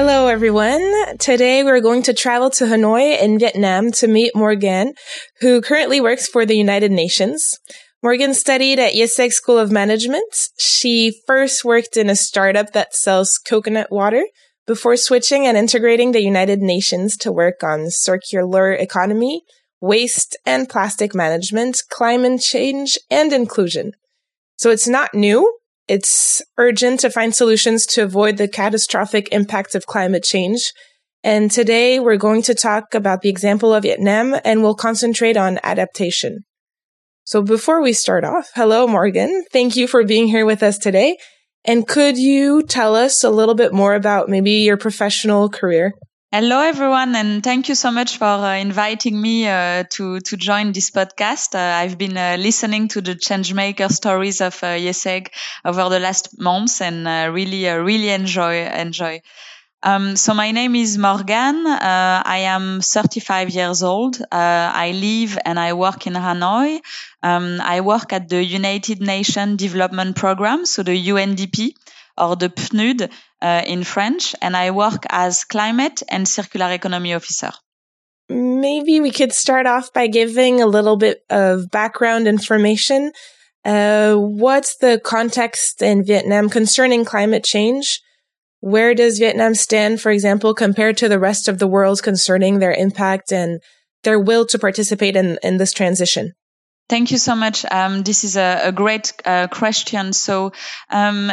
Hello, everyone. Today we're going to travel to Hanoi in Vietnam to meet Morgane, who currently works for the United Nations. Morgane studied at IESEG School of Management. She first worked in a startup that sells coconut water before switching and integrating the United Nations to work on circular economy, waste and plastic management, climate change, and inclusion. So it's not new, it's urgent to find solutions to avoid the catastrophic impacts of climate change. And today we're going to talk about the example of Vietnam and we'll concentrate on adaptation. So before we start off, hello, Morgane. Thank you for being here with us today. And could you tell us a little bit more about maybe your professional career? Hello, everyone, and thank you so much for uh, inviting me uh, to to join this podcast. Uh, I've been uh, listening to the changemaker stories of uh, IESEG over the last months, and uh, really, really enjoy enjoy. Um, so my name is Morgane. I am 35 years old. I live and I work in Hanoi. Um, I work at the United Nations Development Programme, so the UNDP or the PNUD uh, in French, and I work as climate and circular economy officer. Maybe we could start off by giving a little bit of background information. Uh, what's the context in Vietnam concerning climate change? Where does Vietnam stand, for example, compared to the rest of the world concerning their impact and their will to participate in, in this transition? Thank you so much. Um, this is a, a great uh, question. So, um,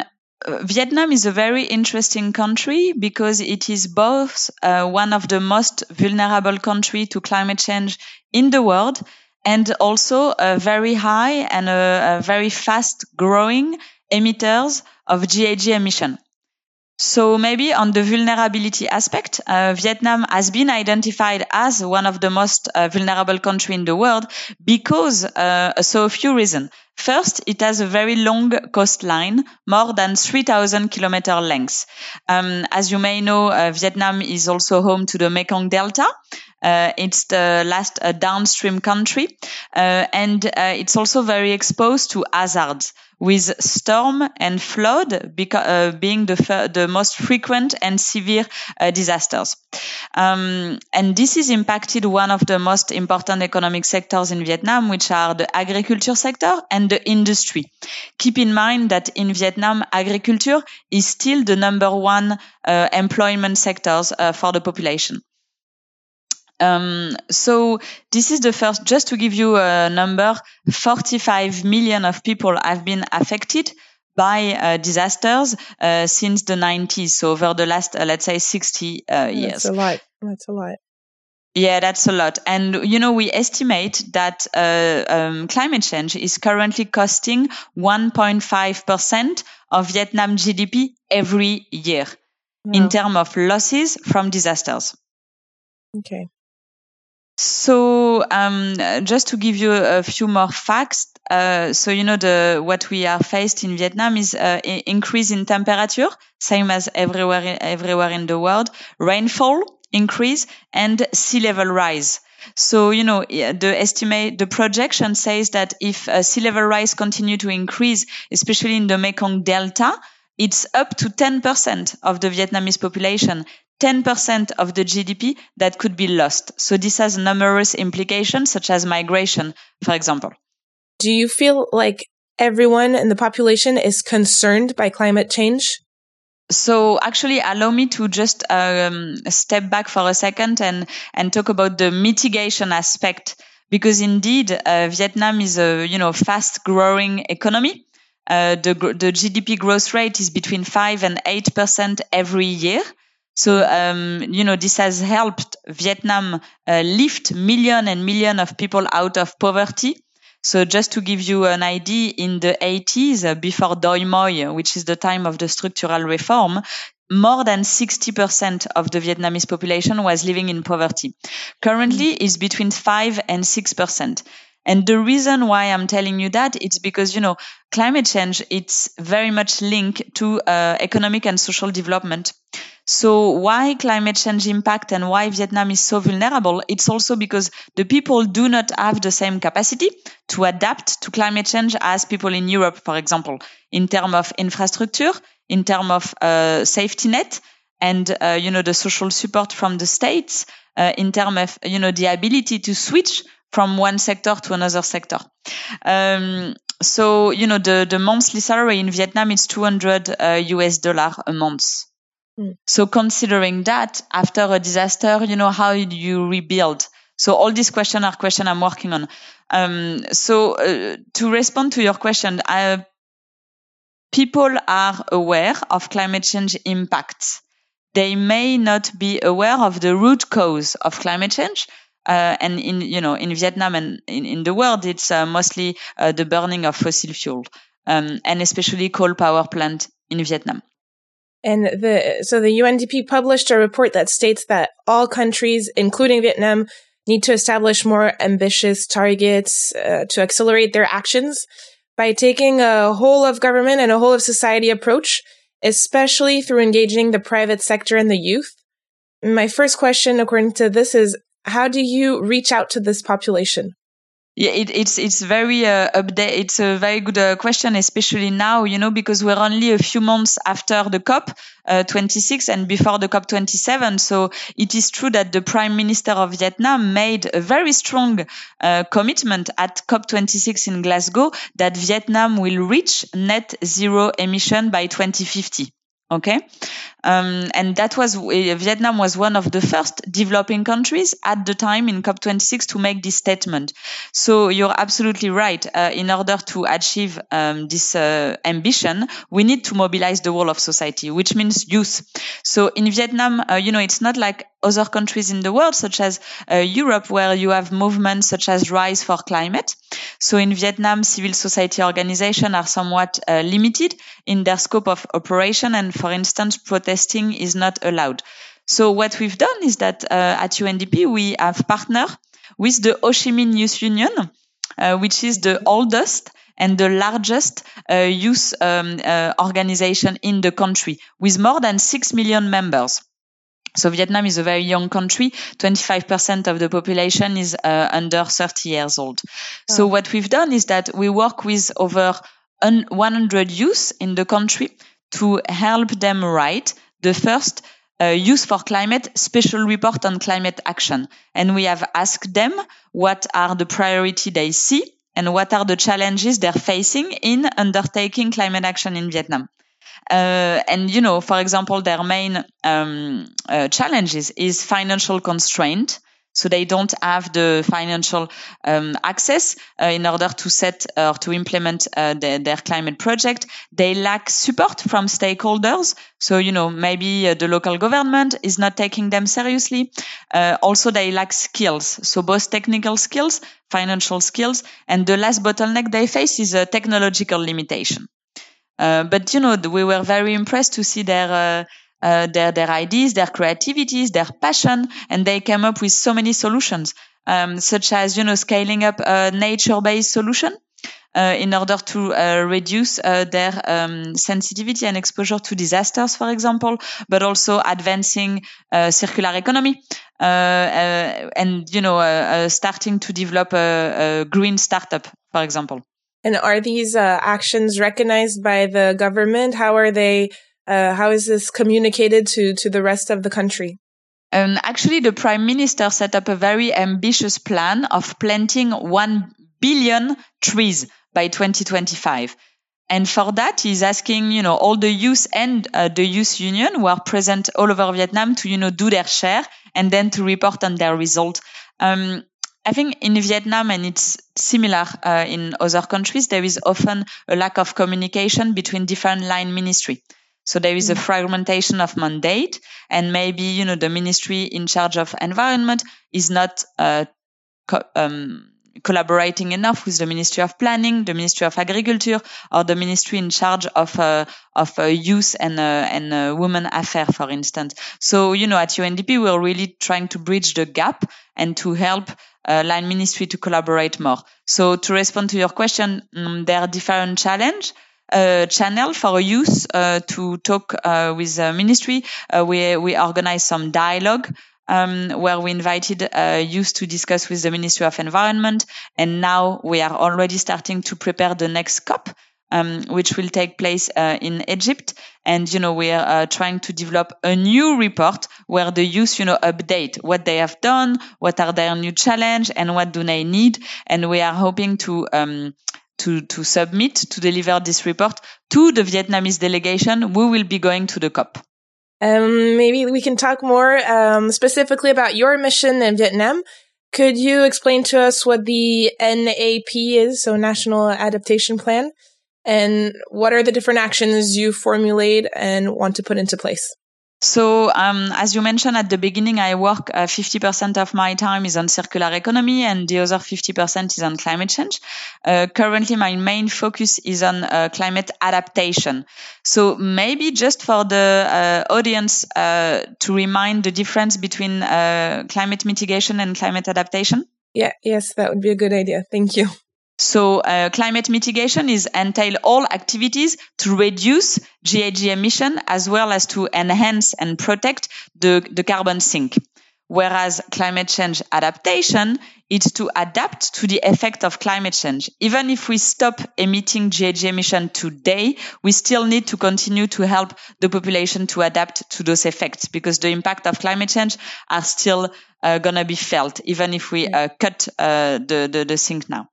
Vietnam is a very interesting country because it is both uh, one of the most vulnerable country to climate change in the world and also a very high and a, a very fast growing emitters of GHG emission. So maybe on the vulnerability aspect, uh, Vietnam has been identified as one of the most uh, vulnerable country in the world because uh, so a few reasons. First, it has a very long coastline, more than 3,000 kilometer length. Um, as you may know, uh, Vietnam is also home to the Mekong Delta. Uh, it's the last uh, downstream country, and it's also very exposed to hazards with storm and flood uh, being the, the most frequent and severe uh, disasters. Um, and this has impacted one of the most important economic sectors in Vietnam, which are the agriculture sector and the industry. Keep in mind that in Vietnam, agriculture is still the number one uh, employment sectors uh, for the population. Um, so this is the first, just to give you a number, 45 million of people have been affected by uh, disasters uh, since the 90s. So over the last, uh, let's say, 60 uh, years. That's a lot. That's a lot. Yeah, that's a lot. And, you know, we estimate that uh, um, climate change is currently costing 1.5% of Vietnam GDP every year in terms of losses from disasters. Okay. So, um, just to give you a few more facts, uh, so you know the what we are faced in Vietnam is uh, increase in temperature, same as everywhere everywhere in the world, rainfall increase, and sea level rise. So, you know, the estimate, the projection says that if uh, sea level rise continue to increase, especially in the Mekong Delta, it's up to 10% of the Vietnamese population 10% of the GDP that could be lost. So this has numerous implications, such as migration, for example. Do you feel like everyone in the population is concerned by climate change? So actually, allow me to just um, step back for a second and, and talk about the mitigation aspect, because indeed, uh, Vietnam is a you know fast growing economy. Uh, the the GDP growth rate is between five and eight percent every year. So, um, you know, this has helped Vietnam uh, lift million and million of people out of poverty. So just to give you an idea, in the 80s, uh, before Doi Moi, which is the time of the structural reform, more than 60% of the Vietnamese population was living in poverty. Currently, mm. it's between 5 and 6%. And the reason why I'm telling you that it's because, you know, climate change, it's very much linked to uh, economic and social development. So why climate change impact and why Vietnam is so vulnerable? It's also because the people do not have the same capacity to adapt to climate change as people in Europe, for example, in terms of infrastructure, in terms of uh, safety net, and uh, you know the social support from the states, uh, in terms of you know the ability to switch from one sector to another sector. Um, so, you know, the, the monthly salary in Vietnam is 200 uh, US dollar a month. Mm. So considering that after a disaster, you know, how do you rebuild? So all these questions are questions I'm working on. Um, so uh, to respond to your question, uh, people are aware of climate change impacts. They may not be aware of the root cause of climate change, uh, and in you know in Vietnam and in, in the world, it's uh, mostly uh, the burning of fossil fuel, um, and especially coal power plant in Vietnam. And the so the UNDP published a report that states that all countries, including Vietnam, need to establish more ambitious targets uh, to accelerate their actions by taking a whole of government and a whole of society approach, especially through engaging the private sector and the youth. My first question, according to this, is how do you reach out to this population? Yeah, it, it's it's very uh, update. It's a very good uh, question, especially now, you know, because we're only a few months after the COP uh, 26 and before the COP 27. So it is true that the Prime Minister of Vietnam made a very strong uh, commitment at COP 26 in Glasgow that Vietnam will reach net zero emission by 2050. Okay. Um, and that was uh, Vietnam was one of the first developing countries at the time in COP26 to make this statement. So you're absolutely right. Uh, in order to achieve um, this uh, ambition, we need to mobilize the whole of society, which means youth. So in Vietnam, uh, you know, it's not like other countries in the world, such as uh, Europe, where you have movements such as Rise for Climate. So in Vietnam, civil society organizations are somewhat uh, limited in their scope of operation, and for instance, protesting is not allowed. So what we've done is that uh, at UNDP we have partnered with the Ho Chi Minh Youth Union, uh, which is the oldest and the largest uh, youth um, uh, organization in the country, with more than six million members. So Vietnam is a very young country. 25% of the population is uh, under 30 years old. Oh. So what we've done is that we work with over 100 youth in the country to help them write the first uh, Youth for Climate special report on climate action. And we have asked them what are the priority they see and what are the challenges they're facing in undertaking climate action in Vietnam. Uh, and you know, for example, their main um, uh, challenges is financial constraint, so they don't have the financial um, access uh, in order to set or to implement uh, the, their climate project. They lack support from stakeholders. So, you know, maybe uh, the local government is not taking them seriously. Uh, also, they lack skills. So both technical skills, financial skills, and the last bottleneck they face is a technological limitation. Uh, but, you know, we were very impressed to see their uh, uh, their their ideas, their creativities, their passion, and they came up with so many solutions, um, such as you know scaling up a nature-based solution. Uh, in order to uh, reduce uh, their um, sensitivity and exposure to disasters, for example, but also advancing uh, circular economy uh, and you know starting to develop a, a, green startup, for example. And are these actions recognized by the government? How are they uh, how is this communicated to, to the rest of the country? Um, actually, the prime minister set up a very ambitious plan of planting 1 billion trees by 2025. And for that, he's asking, you know, all the youth and uh, the youth union who are present all over Vietnam to, you know, do their share and then to report on their result. Um, I think in Vietnam, and it's similar uh, in other countries, there is often a lack of communication between different line ministry. So there is a mm. fragmentation of mandate, and maybe you know the ministry in charge of environment is not uh, co- um, collaborating enough with the Ministry of Planning, the Ministry of Agriculture, or the ministry in charge of uh, of uh, youth and uh, and uh, women affairs, for instance. So you know, at UNDP, we're really trying to bridge the gap and to help uh, line ministry to collaborate more. So to respond to your question, um, there are different challenge. Uh, channel for youth uh, to talk uh, with the ministry. Uh, we we organize some dialogue um, where we invited uh, youth to discuss with the Ministry of Environment, and now we are already starting to prepare the next COP. Um, which will take place uh, in Egypt. And, you know, we are uh, trying to develop a new report where the youth, you know, update what they have done, what are their new challenge and what do they need. And we are hoping to, um, to, to submit, to deliver this report to the Vietnamese delegation who will be going to the COP. Um, maybe we can talk more um, specifically about your mission in Vietnam. Could you explain to us what the NAP is, so National Adaptation Plan? and what are the different actions you formulate and want to put into place? So, um, as you mentioned at the beginning, I work uh, 50% of my time is on circular economy and the other 50% is on climate change. Uh, currently, my main focus is on uh, climate adaptation. So maybe just for the uh, audience uh, to remind the difference between uh, climate mitigation and climate adaptation. Yeah, yes, that would be a good idea. Thank you. So uh, climate mitigation is entail all activities to reduce GHG emission as well as to enhance and protect the, the carbon sink. Whereas climate change adaptation is to adapt to the effect of climate change. Even if we stop emitting GHG emission today, we still need to continue to help the population to adapt to those effects because the impact of climate change are still uh, going to be felt, even if we uh, cut uh, the, the, the sink now.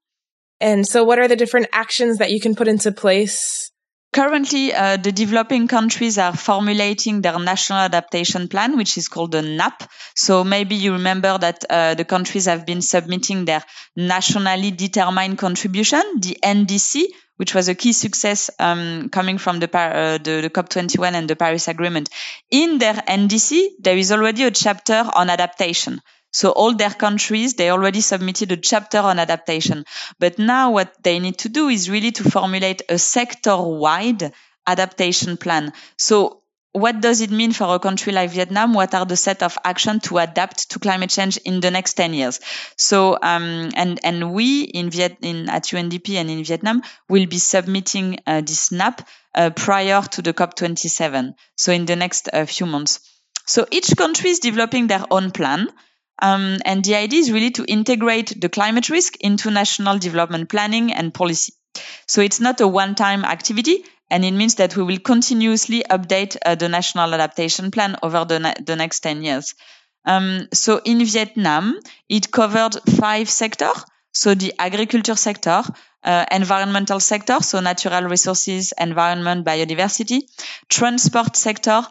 And so, what are the different actions that you can put into place? Currently, uh, the developing countries are formulating their national adaptation plan, which is called the NAP. So maybe you remember that uh, the countries have been submitting their nationally determined contribution, the NDC, which was a key success um, coming from the, uh, the, the COP21 and the Paris Agreement. In their NDC, there is already a chapter on adaptation. So all their countries, they already submitted a chapter on adaptation. But now what they need to do is really to formulate a sector wide adaptation plan. So what does it mean for a country like Vietnam? What are the set of action to adapt to climate change in the next 10 years? So, um, and, and we in Viet, in, at UNDP and in Vietnam will be submitting uh, this NAP uh, prior to the COP27. So in the next uh, few months. So each country is developing their own plan. Um, and the idea is really to integrate the climate risk into national development planning and policy. So it's not a one-time activity, and it means that we will continuously update uh, the national adaptation plan over the, na- the next 10 years. Um, so in Vietnam, it covered five sectors. So the agriculture sector, uh, environmental sector, so natural resources, environment, biodiversity, transport sector,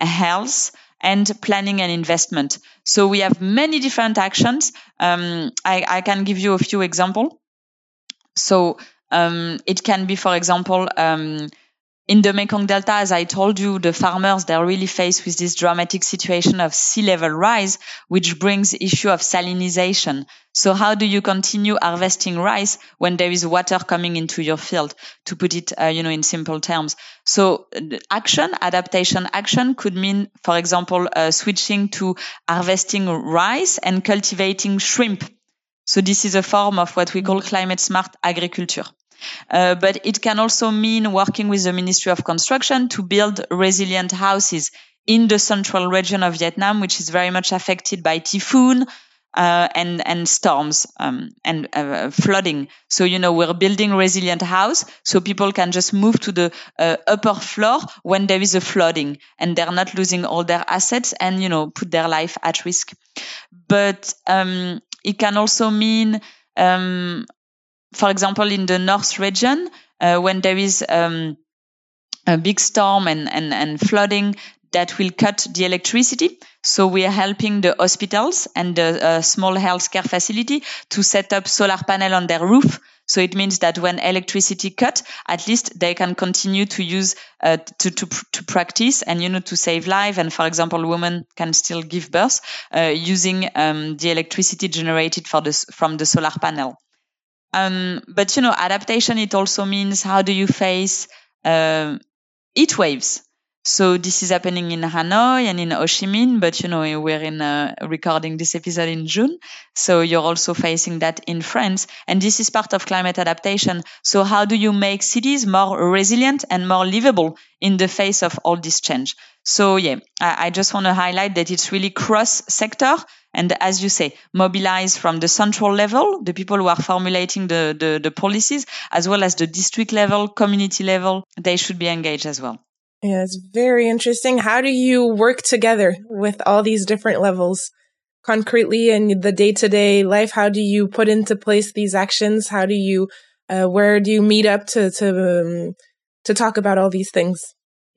health, and planning and investment. So we have many different actions. Um, I, I, can give you a few examples. So um, it can be, for example, um, in the Mekong Delta, as I told you, the farmers, they're really faced with this dramatic situation of sea level rise, which brings issue of salinization. So how do you continue harvesting rice when there is water coming into your field? To put it, uh, you know, in simple terms. So action, adaptation action could mean, for example, uh, switching to harvesting rice and cultivating shrimp. So this is a form of what we call climate smart agriculture. Uh, but it can also mean working with the Ministry of Construction to build resilient houses in the central region of Vietnam, which is very much affected by typhoon, uh, and and storms um, and uh, flooding. So you know we're building resilient house, so people can just move to the uh, upper floor when there is a flooding, and they're not losing all their assets and you know put their life at risk. But um, it can also mean um, for example, in the North region, uh, when there is um, a big storm and, and, and flooding, that will cut the electricity. So we are helping the hospitals and the uh, small healthcare facility to set up solar panel on their roof. So it means that when electricity cut, at least they can continue to use uh, to, to to practice and you know to save life. And for example, women can still give birth uh, using um, the electricity generated for this from the solar panel. Um, but you know, adaptation it also means how do you face uh, heat waves? So this is happening in Hanoi and in Ho Chi Minh, but you know we're in uh, recording this episode in June, so you're also facing that in France, and this is part of climate adaptation. So how do you make cities more resilient and more livable in the face of all this change? So yeah, I, I just want to highlight that it's really cross sector. And as you say, mobilize from the central level, the people who are formulating the, the, the policies, as well as the district level, community level, they should be engaged as well. Yeah, it's very interesting. How do you work together with all these different levels concretely in the day to day life? How do you put into place these actions? How do you, uh, where do you meet up to, to, um, to talk about all these things?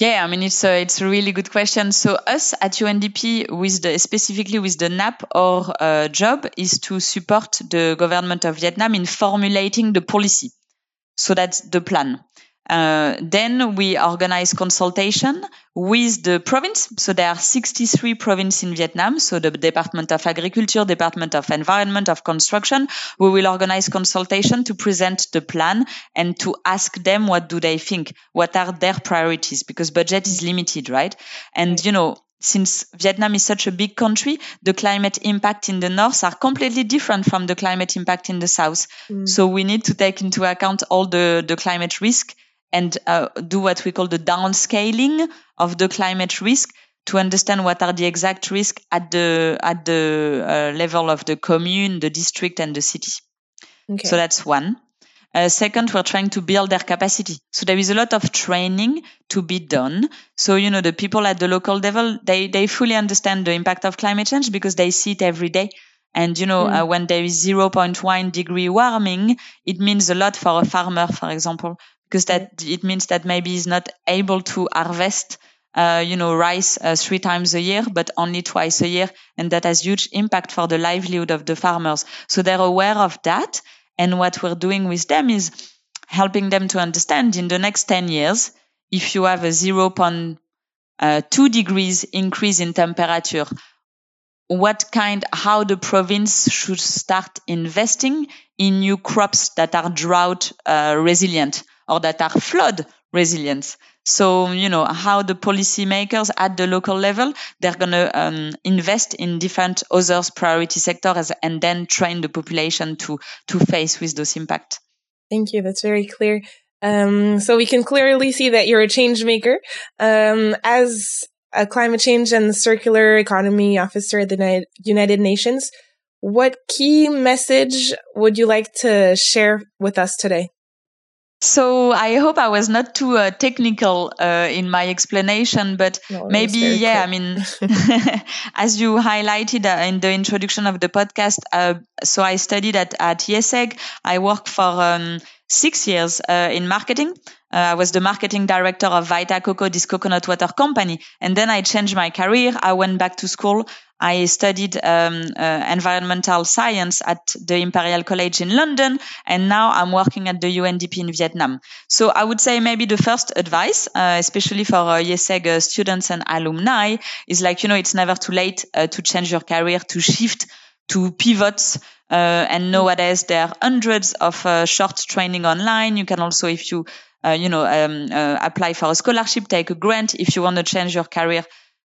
Yeah, I mean it's a it's a really good question. So us at UNDP with the specifically with the NAP, our uh, job is to support the government of Vietnam in formulating the policy. So that's the plan. Uh, then we organize consultation with the province. So there are 63 provinces in Vietnam. So the Department of Agriculture, Department of Environment, of Construction. We will organize consultation to present the plan and to ask them what do they think? What are their priorities? Because budget is limited, right? And, you know, since Vietnam is such a big country, the climate impact in the north are completely different from the climate impact in the south. Mm. So we need to take into account all the, the climate risk and uh, do what we call the downscaling of the climate risk to understand what are the exact risks at the at the uh, level of the commune, the district, and the city. Okay. So that's one. Uh, second, we're trying to build their capacity. So there is a lot of training to be done. So, you know, the people at the local level, they, they fully understand the impact of climate change because they see it every day. And, you know, mm. uh, when there is 0.1 degree warming, it means a lot for a farmer, for example, because that it means that maybe he's not able to harvest uh, you know, rice uh, three times a year, but only twice a year. And that has huge impact for the livelihood of the farmers. So they're aware of that. And what we're doing with them is helping them to understand in the next 10 years, if you have a 0.2 uh, degrees increase in temperature, what kind, how the province should start investing in new crops that are drought uh, resilient or that are flood resilient. So, you know, how the policymakers at the local level, they're going to um, invest in different others priority sectors and then train the population to, to face with those impacts. Thank you. That's very clear. Um, so we can clearly see that you're a change maker. Um, as a climate change and circular economy officer at the United Nations, what key message would you like to share with us today? So I hope I was not too uh, technical uh, in my explanation, but no, maybe, yeah, I mean, as you highlighted uh, in the introduction of the podcast, uh, so I studied at, at IESEG. I worked for um, six years uh, in marketing. Uh, I was the marketing director of Vita Coco, this coconut water company. And then I changed my career. I went back to school. I studied um, uh, environmental science at the Imperial College in London, and now I'm working at the UNDP in Vietnam. So I would say maybe the first advice, uh, especially for uh, uh, students and alumni, is like, you know, it's never too late uh, to change your career, to shift to pivot. Uh, and nowadays there are hundreds of short training online. You can also, if you, you know, um, apply for a scholarship, take a grant if you want to change your career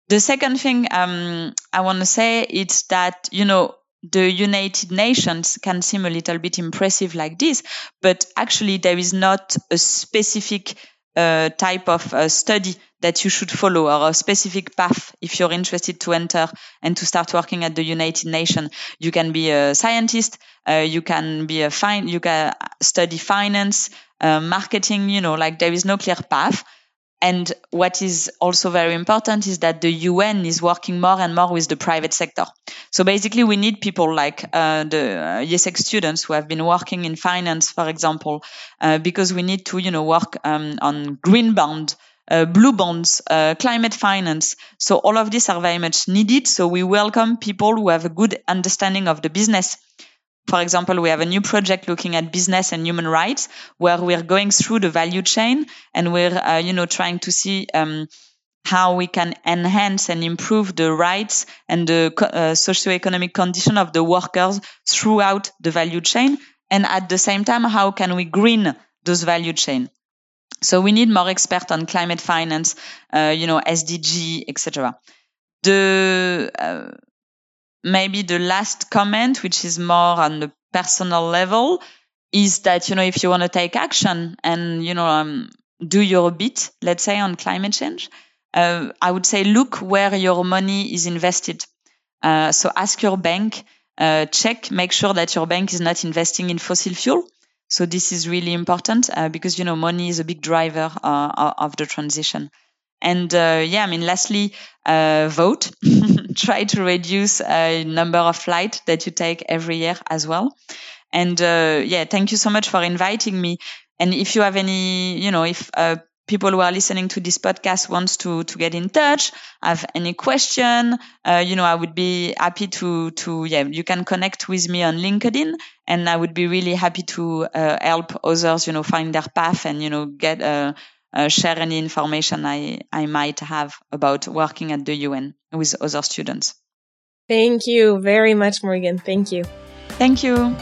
the second thing um, I want to say is that, you know, the United Nations can seem a little bit impressive like this, but actually there is not a specific uh, type of uh, study that you should follow or a specific path if you're interested to enter and to start working at the United Nations. You can be a scientist, uh, you can be a fine, you can study finance, uh, marketing, you know, like there is no clear path. And what is also very important is that the UN is working more and more with the private sector. So basically, we need people like uh, the uh, students who have been working in finance, for example, uh, because we need to, you know, work um, on green bond, uh, blue bonds, uh, climate finance. So all of these are very much needed. So we welcome people who have a good understanding of the business for example, we have a new project looking at business and human rights where we're going through the value chain and we're, uh, you know, trying to see, um, how we can enhance and improve the rights and the uh, socio-economic condition of the workers throughout the value chain. And at the same time, how can we green those value chain? So we need more expert on climate finance, uh, you know, SDG, etc. The uh, maybe the last comment, which is more on the personal level, is that you know if you want to take action and you know um, do your bit, let's say on climate change, uh, I would say look where your money is invested. Uh, so ask your bank, uh, check, make sure that your bank is not investing in fossil fuel. So this is really important uh, because you know money is a big driver uh, of the transition. And uh, yeah, I mean, lastly, vote. Try to reduce a number of flights that you take every year as well. And yeah, thank you so much for inviting me. And if you have any, you know, if uh, people who are listening to this podcast wants to to get in touch, have any question, uh, you know, I would be happy to to yeah, you can connect with me on LinkedIn, and I would be really happy to uh, help others, you know, find their path and you know get uh, uh, share any information I I might have about working at the UN with other students. Thank you very much, Morgane. Thank you. Thank you.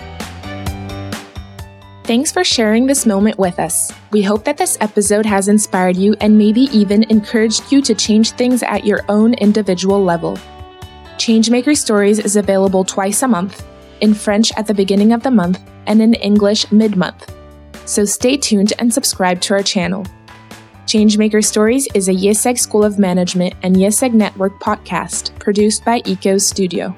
Thanks for sharing this moment with us. We hope that this episode has inspired you and maybe even encouraged you to change things at your own individual level. Changemaker Stories is available twice a month, in French at the beginning of the month and in English mid month. So stay tuned and subscribe to our channel. Changemaker Stories is a IÉSEG School of Management and IÉSEG Network podcast produced by ECO Studio.